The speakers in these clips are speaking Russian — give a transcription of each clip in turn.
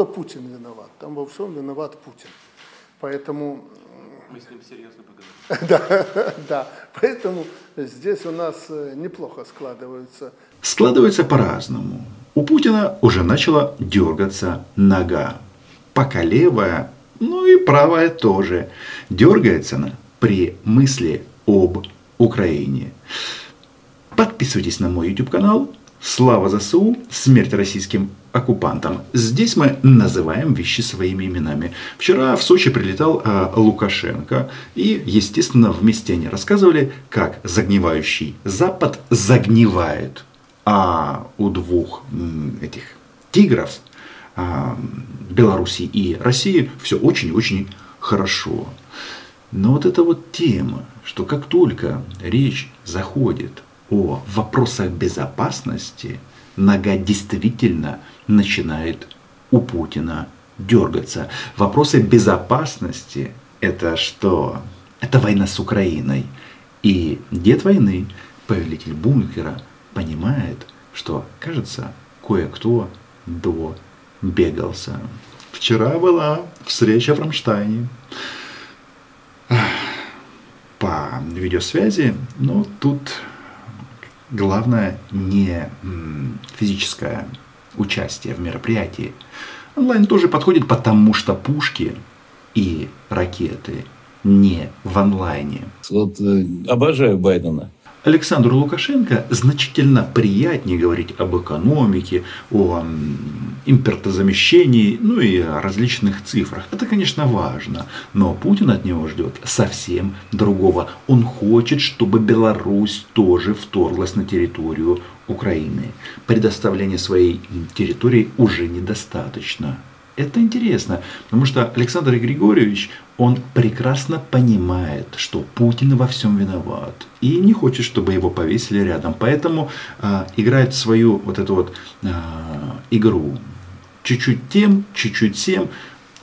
правда, Путин виноват. Там во всем виноват Путин. Поэтому... Мы с ним серьезно поговорим. Да, да. Поэтому здесь у нас э, неплохо складываются. Складывается по-разному. У Путина уже начала дергаться нога. Пока левая, ну и правая тоже. Дергается она при мысли об Украине. Подписывайтесь на мой YouTube канал. Слава ЗСУ, смерть российским оккупантам. Здесь мы называем вещи своими именами. Вчера в Сочи прилетал э, Лукашенко. И, естественно, вместе они рассказывали, как загнивающий Запад загнивает. А у двух м, этих тигров, э, Беларуси и России, все очень-очень хорошо. Но вот эта вот тема, что как только речь заходит о вопросах безопасности, нога действительно начинает у Путина дергаться. Вопросы безопасности – это что? Это война с Украиной. И дед войны, повелитель бункера, понимает, что, кажется, кое-кто до бегался. Вчера была встреча в Рамштайне по видеосвязи, но тут главное не физическое участие в мероприятии. Онлайн тоже подходит, потому что пушки и ракеты не в онлайне. Вот э, обожаю Байдена. Александру Лукашенко значительно приятнее говорить об экономике, о импортозамещении, ну и различных цифрах. Это, конечно, важно, но Путин от него ждет совсем другого. Он хочет, чтобы Беларусь тоже вторглась на территорию Украины. Предоставление своей территории уже недостаточно. Это интересно, потому что Александр Григорьевич, он прекрасно понимает, что Путин во всем виноват. И не хочет, чтобы его повесили рядом. Поэтому э, играет свою вот эту вот э, игру. Чуть-чуть тем, чуть-чуть тем.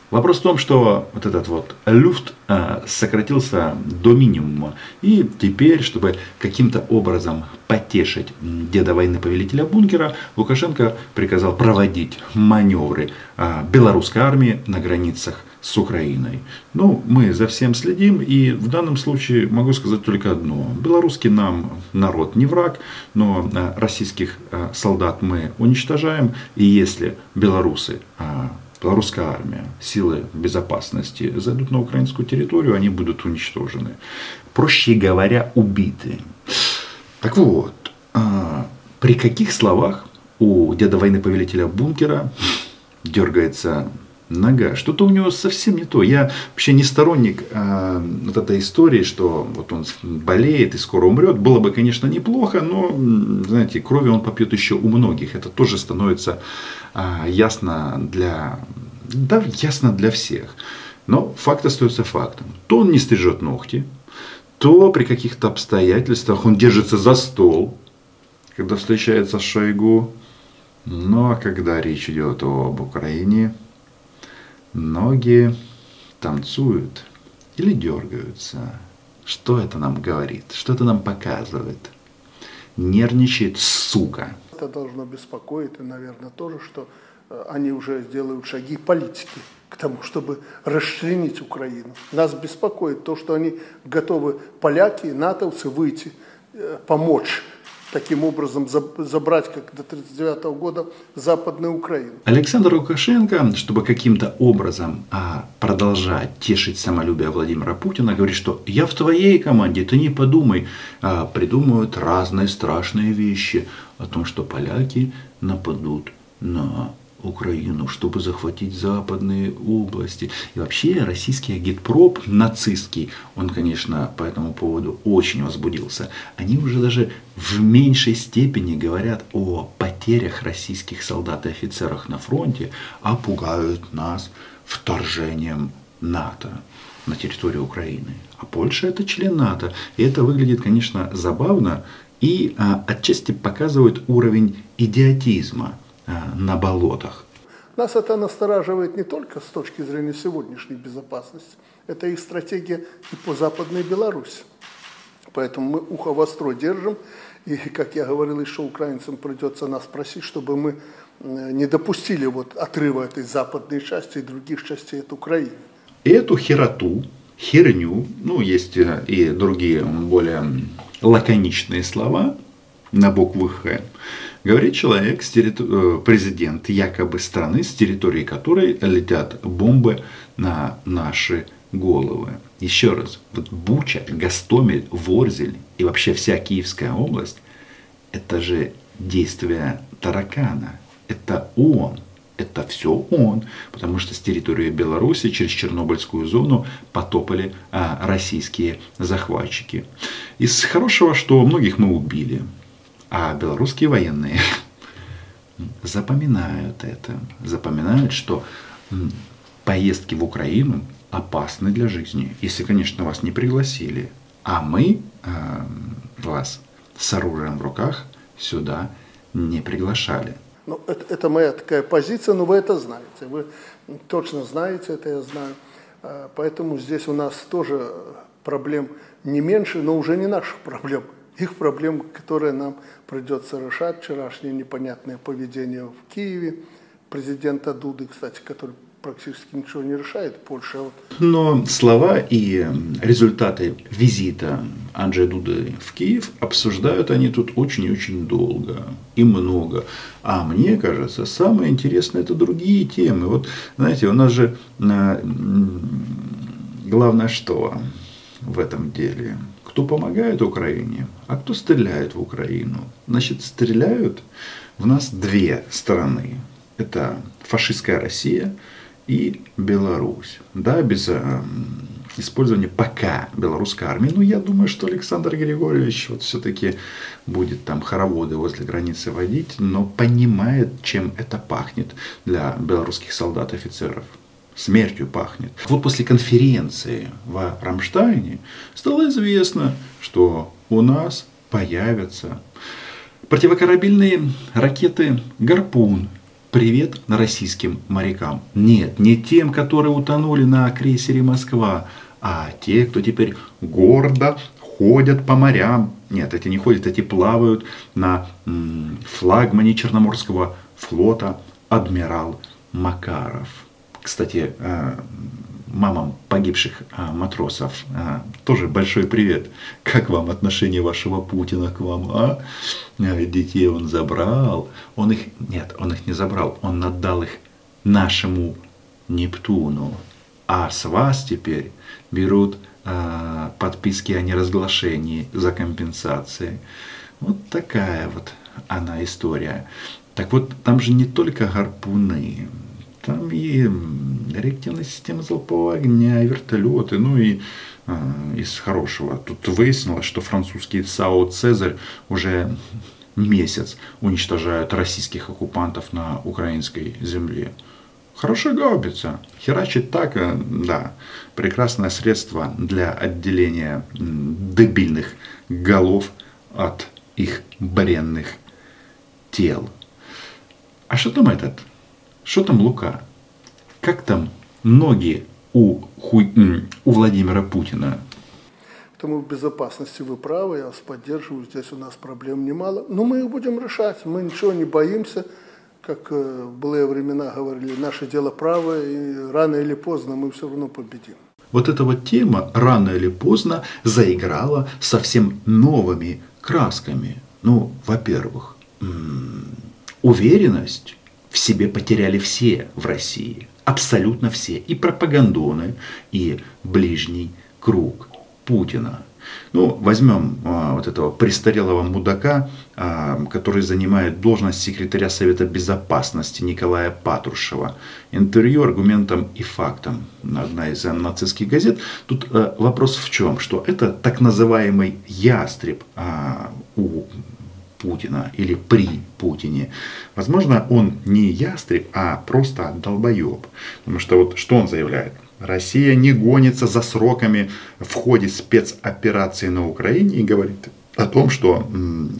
Вопрос в том, что вот этот вот люфт э, сократился до минимума. И теперь, чтобы каким-то образом потешить деда войны повелителя бункера, Лукашенко приказал проводить маневры э, белорусской армии на границах с Украиной. Ну, мы за всем следим, и в данном случае могу сказать только одно. Белорусский нам народ не враг, но э, российских солдат мы уничтожаем, и если белорусы белорусская армия, силы безопасности зайдут на украинскую территорию, они будут уничтожены. Проще говоря, убиты. Так вот, а, при каких словах у деда войны повелителя бункера дергается нога. Что-то у него совсем не то. Я вообще не сторонник э, вот этой истории, что вот он болеет и скоро умрет. Было бы, конечно, неплохо, но, знаете, крови он попьет еще у многих. Это тоже становится э, ясно для, да, ясно для всех. Но факт остается фактом. То он не стрижет ногти, то при каких-то обстоятельствах он держится за стол, когда встречается с Шойгу. Ну а когда речь идет об Украине, Ноги танцуют или дергаются. Что это нам говорит? Что это нам показывает? Нервничает сука. Это должно беспокоить, и, наверное, тоже, что э, они уже сделают шаги политики к тому, чтобы расчленить Украину. Нас беспокоит то, что они готовы, поляки и натовцы, выйти, э, помочь таким образом забрать, как до 1939 года, Западную Украину. Александр Лукашенко, чтобы каким-то образом а, продолжать тешить самолюбие Владимира Путина, говорит, что я в твоей команде, ты не подумай, а, придумывают разные страшные вещи о том, что поляки нападут на Украину, чтобы захватить западные области. И вообще российский агитпроп нацистский, он, конечно, по этому поводу очень возбудился. Они уже даже в меньшей степени говорят о потерях российских солдат и офицерах на фронте, а пугают нас вторжением НАТО на территорию Украины. А Польша это член НАТО. И это выглядит, конечно, забавно и а, отчасти показывает уровень идиотизма на болотах. Нас это настораживает не только с точки зрения сегодняшней безопасности, это их стратегия и по Западной Беларуси. Поэтому мы ухо востро держим, и, как я говорил, еще украинцам придется нас просить, чтобы мы э, не допустили вот отрыва этой западной части и других частей от Украины. Эту хероту, херню, ну, есть э, и другие более лаконичные слова на букву «Х», говорит человек, территор... президент якобы страны, с территории которой летят бомбы на наши головы. Еще раз, вот Буча, Гастомель, Ворзель и вообще вся Киевская область, это же действия таракана. Это он. Это все он. Потому что с территории Беларуси через Чернобыльскую зону потопали а, российские захватчики. Из хорошего, что многих мы убили. А белорусские военные запоминают это. Запоминают, что поездки в Украину опасны для жизни, если, конечно, вас не пригласили. А мы э, вас с оружием в руках сюда не приглашали. Ну, это, это моя такая позиция, но вы это знаете. Вы точно знаете это, я знаю. А, поэтому здесь у нас тоже проблем не меньше, но уже не наших проблем. Их проблем, которые нам придется решать. Вчерашнее непонятное поведение в Киеве президента Дуды, кстати, который практически ничего не решает Польша. Но слова и результаты визита Анджея Дуды в Киев обсуждают они тут очень и очень долго и много. А мне кажется, самое интересное это другие темы. Вот, знаете, у нас же э, главное что в этом деле? Кто помогает Украине, а кто стреляет в Украину. Значит, стреляют в нас две стороны. Это фашистская Россия – и Беларусь. Да, без э, использования пока белорусской армии. Ну, я думаю, что Александр Григорьевич вот все-таки будет там хороводы возле границы водить, но понимает, чем это пахнет для белорусских солдат и офицеров. Смертью пахнет. Вот после конференции в Рамштайне стало известно, что у нас появятся противокорабельные ракеты «Гарпун» привет российским морякам. Нет, не тем, которые утонули на крейсере Москва, а те, кто теперь гордо ходят по морям. Нет, эти не ходят, эти плавают на флагмане Черноморского флота адмирал Макаров. Кстати, э, мамам погибших а, матросов а, тоже большой привет. Как вам отношение вашего Путина к вам? А? а? Детей он забрал. Он их, нет, он их не забрал. Он отдал их нашему Нептуну. А с вас теперь берут подписки о неразглашении за компенсации. Вот такая вот она история. Так вот, там же не только гарпуны. Там и реактивная система залпового огня, и вертолеты, ну и э, из хорошего. Тут выяснилось, что французский САУ «Цезарь» уже месяц уничтожают российских оккупантов на украинской земле. Хорошая гаубица. Херачит так, э, да, прекрасное средство для отделения дебильных голов от их бренных тел. А что там этот что там Лука? Как там ноги у, хуй, у Владимира Путина? Потому в безопасности вы правы, я вас поддерживаю, здесь у нас проблем немало. Но мы их будем решать, мы ничего не боимся. Как э, в былые времена говорили, наше дело правое, и рано или поздно мы все равно победим. Вот эта вот тема рано или поздно заиграла совсем новыми красками. Ну, во-первых, уверенность в себе потеряли все в России. Абсолютно все. И пропагандоны, и ближний круг Путина. Ну, возьмем а, вот этого престарелого мудака, а, который занимает должность секретаря Совета Безопасности Николая Патрушева. Интервью аргументом и фактом. Одна из нацистских газет. Тут а, вопрос в чем? Что это так называемый ястреб а, у Путина или при Путине. Возможно, он не ястреб, а просто долбоеб. Потому что вот что он заявляет? Россия не гонится за сроками в ходе спецоперации на Украине и говорит о том, что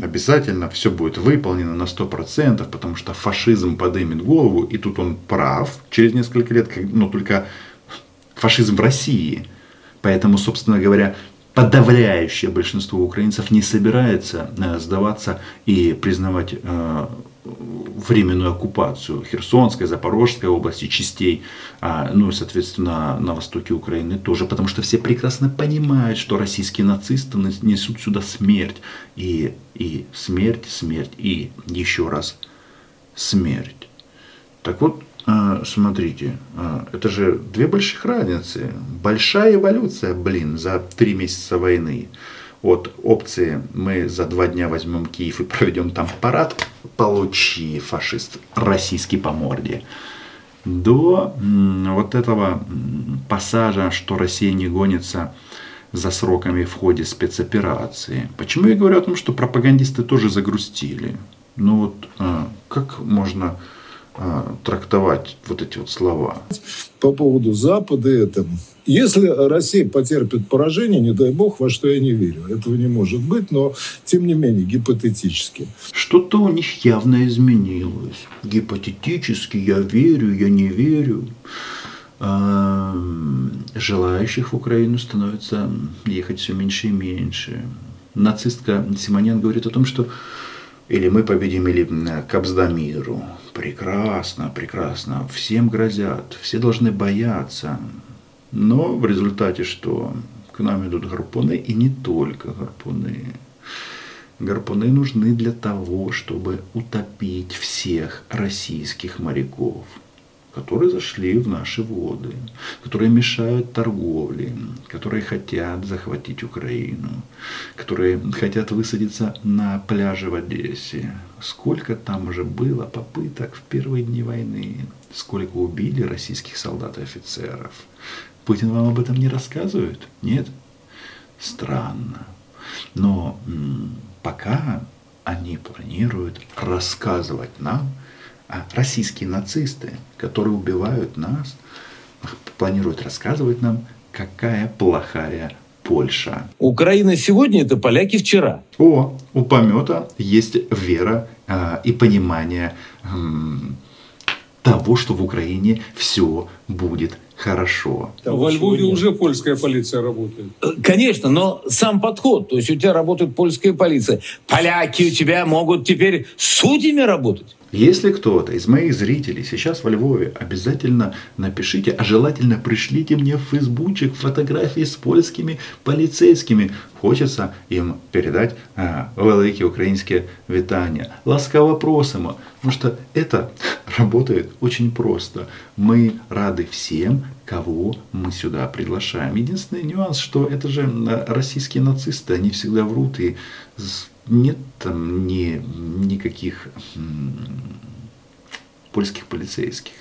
обязательно все будет выполнено на 100%, потому что фашизм подымет голову, и тут он прав через несколько лет, но только фашизм в России. Поэтому, собственно говоря, подавляющее большинство украинцев не собирается э, сдаваться и признавать э, временную оккупацию Херсонской, Запорожской области, частей, а, ну и, соответственно, на востоке Украины тоже, потому что все прекрасно понимают, что российские нацисты несут сюда смерть, и, и смерть, смерть, и еще раз смерть. Так вот, смотрите, а, это же две больших разницы. Большая эволюция, блин, за три месяца войны. От опции мы за два дня возьмем Киев и проведем там парад, получи, фашист, российский по морде. До вот этого пассажа, что Россия не гонится за сроками в ходе спецоперации. Почему я говорю о том, что пропагандисты тоже загрустили? Ну вот а, как можно а, трактовать вот эти вот слова. По поводу Запада это. Если Россия потерпит поражение, не дай бог, во что я не верю. Этого не может быть, но тем не менее, гипотетически. Что-то у них явно изменилось. Гипотетически я верю, я не верю. А, желающих в Украину становится ехать все меньше и меньше. Нацистка Симонян говорит о том, что или мы победим, или Кобзда миру. Прекрасно, прекрасно. Всем грозят, все должны бояться. Но в результате что? К нам идут гарпуны, и не только гарпуны. Гарпуны нужны для того, чтобы утопить всех российских моряков которые зашли в наши воды, которые мешают торговле, которые хотят захватить Украину, которые хотят высадиться на пляже в Одессе. Сколько там уже было попыток в первые дни войны, сколько убили российских солдат и офицеров. Путин вам об этом не рассказывает? Нет? Странно. Но пока они планируют рассказывать нам, а российские нацисты, которые убивают нас, планируют рассказывать нам, какая плохая Польша. Украина сегодня – это поляки вчера. О, у помета есть вера э, и понимание э, того, что в Украине все будет хорошо. Во Львове уже польская полиция работает. Конечно, но сам подход. То есть у тебя работает польская полиция. Поляки у тебя могут теперь судьями работать. Если кто-то из моих зрителей сейчас во Львове, обязательно напишите, а желательно пришлите мне в фейсбучик фотографии с польскими полицейскими. Хочется им передать а, великі українське вітання. Ласкаво просимо. Потому что это работает очень просто. Мы рады всем, кого мы сюда приглашаем. Единственный нюанс, что это же российские нацисты, они всегда врут и нет там ни, никаких польских полицейских.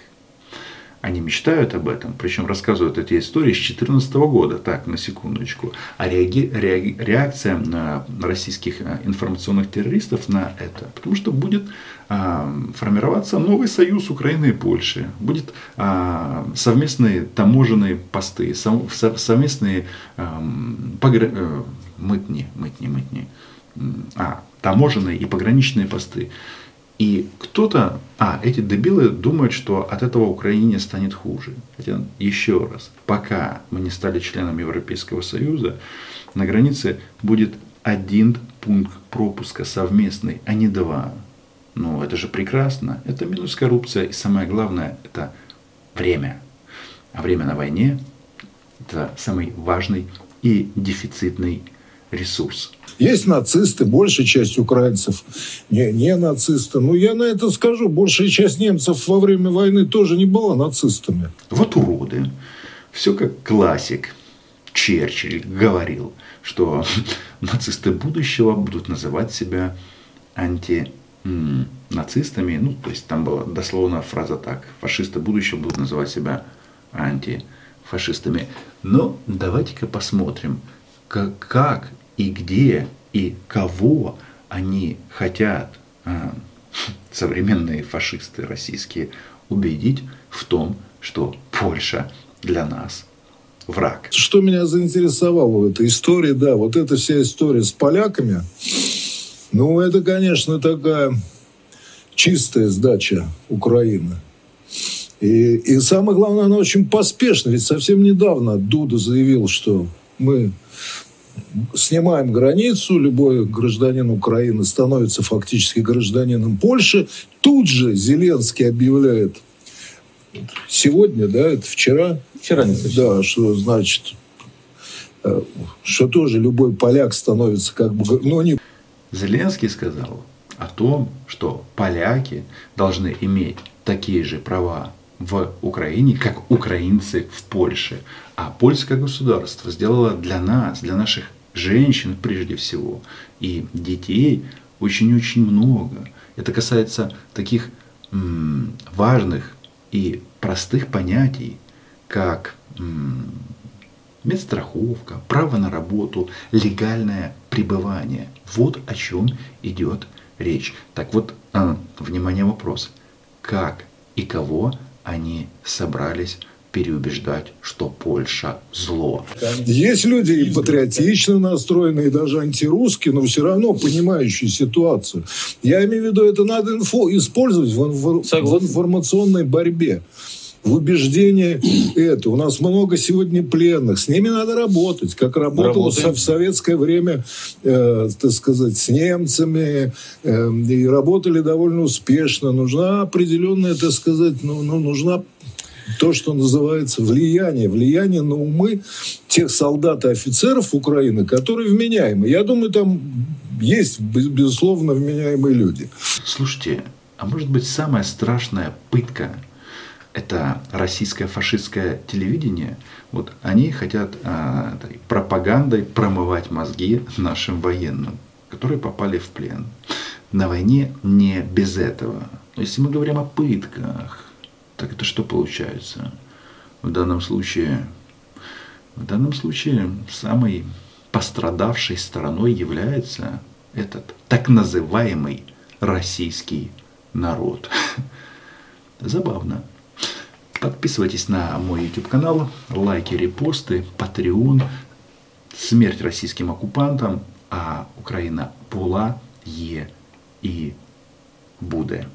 Они мечтают об этом, причем рассказывают эти истории с 2014 года, так, на секундочку. А реаги, реаги, реакция на российских а, информационных террористов на это, потому что будет а, формироваться новый союз Украины и Польши, будет а, совместные таможенные посты, сов, совместные а, погр... Э, мытни, мытни, мытни, а, таможенные и пограничные посты. И кто-то, а, эти дебилы думают, что от этого Украине станет хуже. Хотя, еще раз, пока мы не стали членом Европейского Союза, на границе будет один пункт пропуска совместный, а не два. Ну, это же прекрасно. Это минус коррупция. И самое главное, это время. А время на войне – это самый важный и дефицитный ресурс. Есть нацисты, большая часть украинцев не, не нацисты. Ну, я на это скажу, большая часть немцев во время войны тоже не была нацистами. Вот уроды. Все как классик. Черчилль говорил, что нацисты будущего будут называть себя анти нацистами, ну, то есть там была дословно фраза так, фашисты будущего будут называть себя антифашистами. Но давайте-ка посмотрим, как, и где и кого они хотят, а, современные фашисты российские, убедить в том, что Польша для нас враг. Что меня заинтересовало в этой истории, да, вот эта вся история с поляками, ну, это, конечно, такая чистая сдача Украины. И, и самое главное, она очень поспешна. Ведь совсем недавно Дуда заявил, что мы снимаем границу, любой гражданин Украины становится фактически гражданином Польши, Тут же Зеленский объявляет сегодня, да, это вчера, Вчера не да, что значит, э, что тоже любой поляк становится как бы, ну не Зеленский сказал о том, что поляки должны иметь такие же права в Украине, как украинцы в Польше. А польское государство сделало для нас, для наших женщин прежде всего, и детей очень-очень много. Это касается таких м, важных и простых понятий, как м, медстраховка, право на работу, легальное пребывание. Вот о чем идет речь. Так вот, а, внимание, вопрос. Как и кого они собрались переубеждать, что Польша зло? Есть люди и патриотично настроенные, и даже антирусские, но все равно понимающие ситуацию. Я имею в виду, это надо инфо использовать в, инфо- в информационной борьбе. В убеждении это. У нас много сегодня пленных. С ними надо работать, как работало Работаем. в советское время, э, так сказать, с немцами. э, и работали довольно успешно. Нужна определенная, так сказать, ну, ну, нужна то, что называется влияние. Влияние на умы тех солдат и офицеров Украины, которые вменяемы. Я думаю, там есть, без- безусловно, вменяемые люди. Слушайте, а может быть самая страшная пытка – это российское фашистское телевидение? Вот они хотят а, пропагандой промывать мозги нашим военным, которые попали в плен. На войне не без этого. Но если мы говорим о пытках, так это что получается? В данном случае, в данном случае самой пострадавшей стороной является этот так называемый российский народ. Забавно. Подписывайтесь на мой YouTube канал, лайки, репосты, Patreon. Смерть российским оккупантам, а Украина була, є і буде.